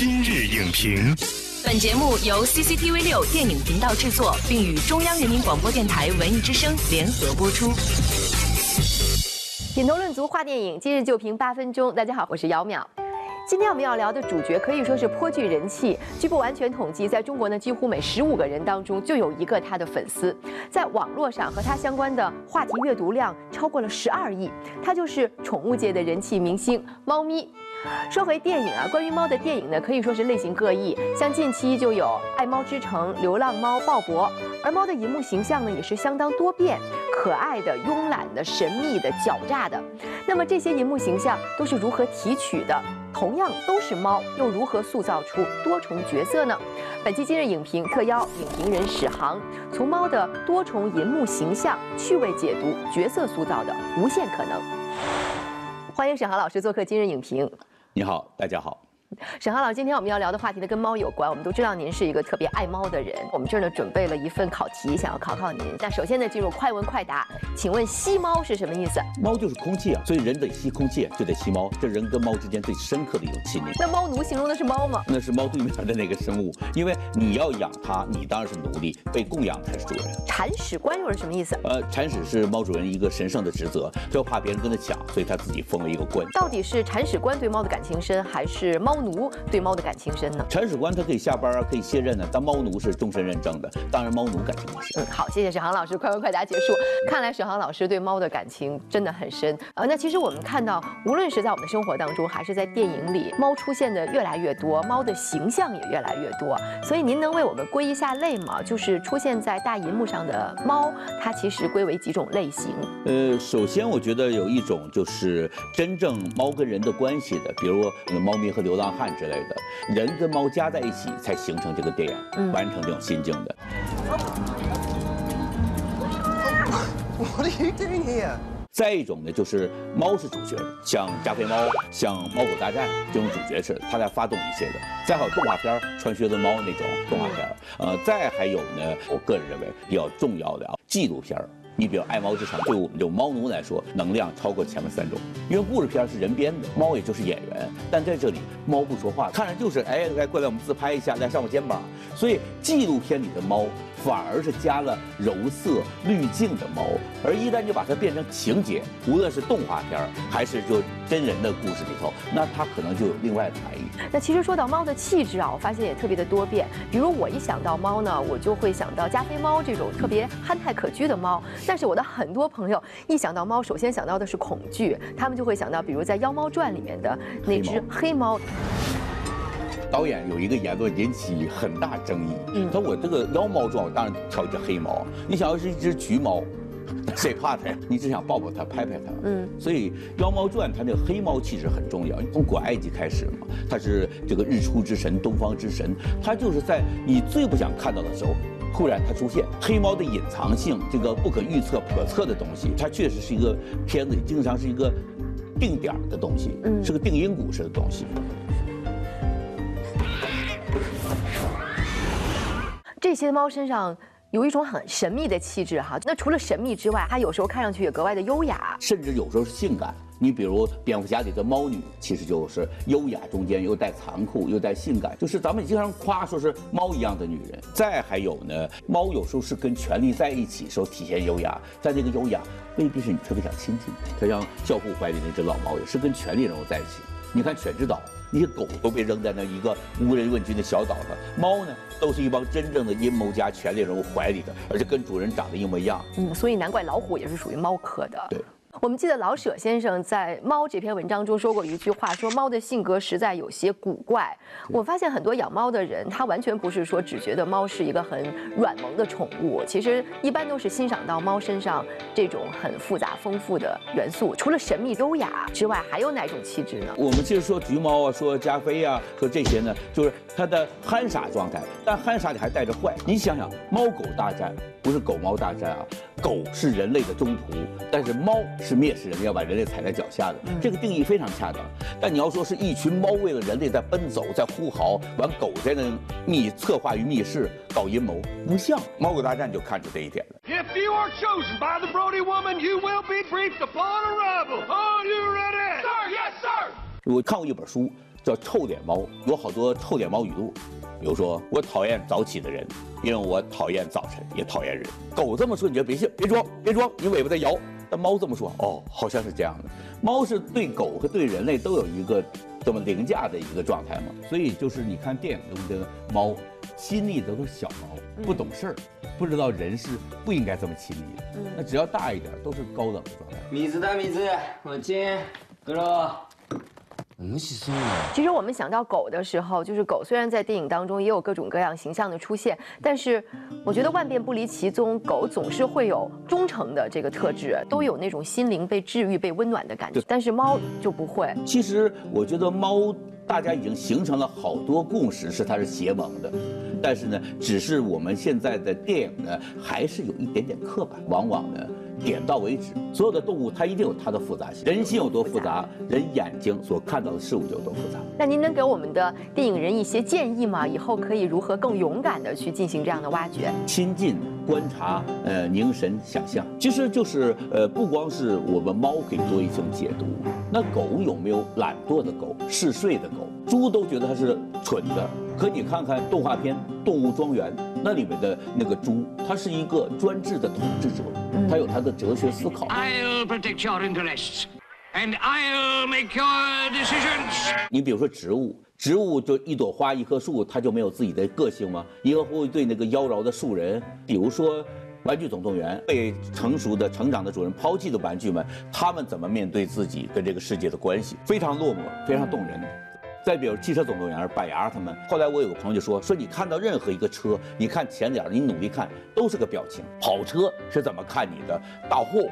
今日影评，本节目由 CCTV 六电影频道制作，并与中央人民广播电台文艺之声联合播出。品头论足话电影，今日就评八分钟。大家好，我是姚淼。今天我们要聊的主角可以说是颇具人气。据不完全统计，在中国呢，几乎每十五个人当中就有一个他的粉丝。在网络上和他相关的话题阅读量超过了十二亿。他就是宠物界的人气明星猫咪。说回电影啊，关于猫的电影呢，可以说是类型各异。像近期就有《爱猫之城》《流浪猫鲍勃》，而猫的银幕形象呢，也是相当多变，可爱的、慵懒的、神秘的、狡诈的。那么这些银幕形象都是如何提取的？同样都是猫，又如何塑造出多重角色呢？本期今日影评特邀影评人史航，从猫的多重银幕形象趣味解读角色塑造的无限可能。欢迎史航老师做客今日影评。你好，大家好。沈浩老师，今天我们要聊的话题呢跟猫有关。我们都知道您是一个特别爱猫的人。我们这儿呢准备了一份考题，想要考考您。那首先呢进入快问快答，请问吸猫是什么意思？猫就是空气啊，所以人得吸空气，就得吸猫。这人跟猫之间最深刻的一种亲密。那猫奴形容的是猫吗？那是猫对面的那个生物，因为你要养它，你当然是奴隶，被供养才是主人。铲屎官又是什么意思？呃，铲屎是猫主人一个神圣的职责，就怕别人跟他抢，所以他自己封了一个官。到底是铲屎官对猫的感情深，还是猫奴对猫的？感情深呢？铲屎官他可以下班啊，可以卸任呢，但猫奴是终身认证的，当然猫奴感情深。嗯，好，谢谢沈航老师，快问快答结束。看来沈航老师对猫的感情真的很深呃，那其实我们看到，无论是在我们的生活当中，还是在电影里，猫出现的越来越多，猫的形象也越来越多。所以您能为我们归一下类吗？就是出现在大银幕上的猫，它其实归为几种类型？呃，首先我觉得有一种就是真正猫跟人的关系的，比如那个猫咪和流浪汉之类的。人跟猫加在一起才形成这个电影，完成这种心境的。What are you doing here？再一种呢，就是猫是主角，像加菲猫、像猫狗大战这种主角似的，它在发动一切的。再好动画片穿靴子猫那种动画片呃，再还有呢，我个人认为比较重要的啊，纪录片你比如《爱猫之城》，对我们这种猫奴来说，能量超过前面三种，因为故事片是人编的，猫也就是演员，但在这里猫不说话，看着就是哎，来过来我们自拍一下，来上我肩膀，所以纪录片里的猫。反而是加了柔色滤镜的猫，而一旦就把它变成情节，无论是动画片还是就真人的故事里头，那它可能就有另外的含义。那其实说到猫的气质啊，我发现也特别的多变。比如我一想到猫呢，我就会想到加菲猫这种特别憨态可掬的猫。但是我的很多朋友一想到猫，首先想到的是恐惧，他们就会想到，比如在《妖猫传》里面的那只黑猫。导演有一个言论引起很大争议。他说：“我这个妖猫状，当然挑一只黑猫。你想要是一只橘猫，谁怕它呀？你只想抱抱它，拍拍它。嗯，所以《妖猫传》它那个黑猫气质很重要。从古埃及开始嘛，它是这个日出之神、东方之神，它就是在你最不想看到的时候，忽然它出现。黑猫的隐藏性，这个不可预测、叵测的东西，它确实是一个片子里经常是一个定点的东西，是个定音鼓式的东西。”这些猫身上有一种很神秘的气质哈，那除了神秘之外，它有时候看上去也格外的优雅，甚至有时候是性感。你比如蝙蝠侠里的猫女，其实就是优雅中间又带残酷又带性感，就是咱们经常夸说是猫一样的女人。再还有呢，猫有时候是跟权力在一起时候体现优雅，在这个优雅未必是你特别想亲近的。它像教父怀里那只老猫也是跟权力人物在一起。你看犬之岛。那些狗都被扔在那一个无人问津的小岛上，猫呢，都是一帮真正的阴谋家、权力人物怀里的，而且跟主人长得一模一样。嗯，所以难怪老虎也是属于猫科的。对。我们记得老舍先生在《猫》这篇文章中说过一句话，说猫的性格实在有些古怪。我发现很多养猫的人，他完全不是说只觉得猫是一个很软萌的宠物，其实一般都是欣赏到猫身上这种很复杂丰富的元素。除了神秘优雅之外，还有哪种气质呢？我们其实说橘猫啊，说加菲啊，说这些呢，就是它的憨傻状态，但憨傻里还带着坏。你想想，猫狗大战不是狗猫大战啊。狗是人类的中途，但是猫是蔑视人类，要把人类踩在脚下的。这个定义非常恰当。但你要说是一群猫为了人类在奔走，在呼嚎，完狗在那密策划与密室搞阴谋，不像猫狗大战就看出这一点了。我看过一本书。叫臭脸猫，有好多臭脸猫语录，比如说我讨厌早起的人，因为我讨厌早晨，也讨厌人。狗这么说，你就别信，别装，别装，你尾巴在摇。但猫这么说，哦，好像是这样的。猫是对狗和对人类都有一个这么凌驾的一个状态嘛，所以就是你看电影中的猫，亲昵的都是小猫，不懂事儿，不知道人是不应该这么亲昵的。那只要大一点，都是高冷的状态。米子大米子，我亲，哥其实我们想到狗的时候，就是狗虽然在电影当中也有各种各样形象的出现，但是我觉得万变不离其宗，狗总是会有忠诚的这个特质，都有那种心灵被治愈、被温暖的感觉。但是猫就不会。其实我觉得猫，大家已经形成了好多共识，是它是邪盟的。但是呢，只是我们现在的电影呢，还是有一点点刻板，往往呢。点到为止，所有的动物它一定有它的复杂性。人心有多复杂，人眼睛所看到的事物就有多复杂。那您能给我们的电影人一些建议吗？以后可以如何更勇敢地去进行这样的挖掘？亲近、观察、呃，凝神、想象，其实就是呃，不光是我们猫可以做一种解读，那狗有没有懒惰的狗、嗜睡的狗？猪都觉得它是蠢的。可你看看动画片《动物庄园》，那里面的那个猪，它是一个专制的统治者，它有它的哲学思考。I'll protect your interests, and I'll make your decisions. 你比如说植物，植物就一朵花、一棵树，它就没有自己的个性吗？一个会对那个妖娆的树人，比如说《玩具总动员》，被成熟的、成长的主人抛弃的玩具们，他们怎么面对自己跟这个世界的关系？非常落寞，非常动人。再比如《汽车总动员》板牙他们，后来我有个朋友就说：说你看到任何一个车，你看前脸，你努力看，都是个表情。跑车是怎么看你的？大货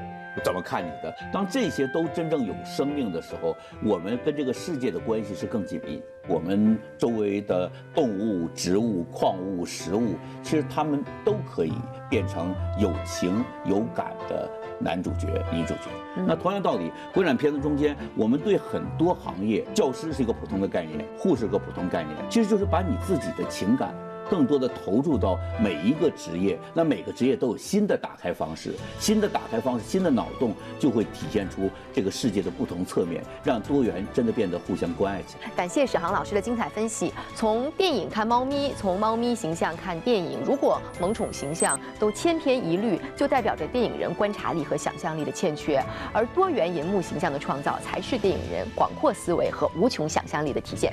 怎么看你的？当这些都真正有生命的时候，我们跟这个世界的关系是更紧密。我们周围的动物、植物、矿物、食物，其实它们都可以变成有情有感的。男主角、女主角，那同样道理，国产片子中间，我们对很多行业，教师是一个普通的概念，护士个普通概念，其实就是把你自己的情感。更多的投入到每一个职业，那每个职业都有新的打开方式，新的打开方式，新的脑洞就会体现出这个世界的不同侧面，让多元真的变得互相关爱起来。感谢史航老师的精彩分析。从电影看猫咪，从猫咪形象看电影，如果萌宠形象都千篇一律，就代表着电影人观察力和想象力的欠缺，而多元银幕形象的创造，才是电影人广阔思维和无穷想象力的体现。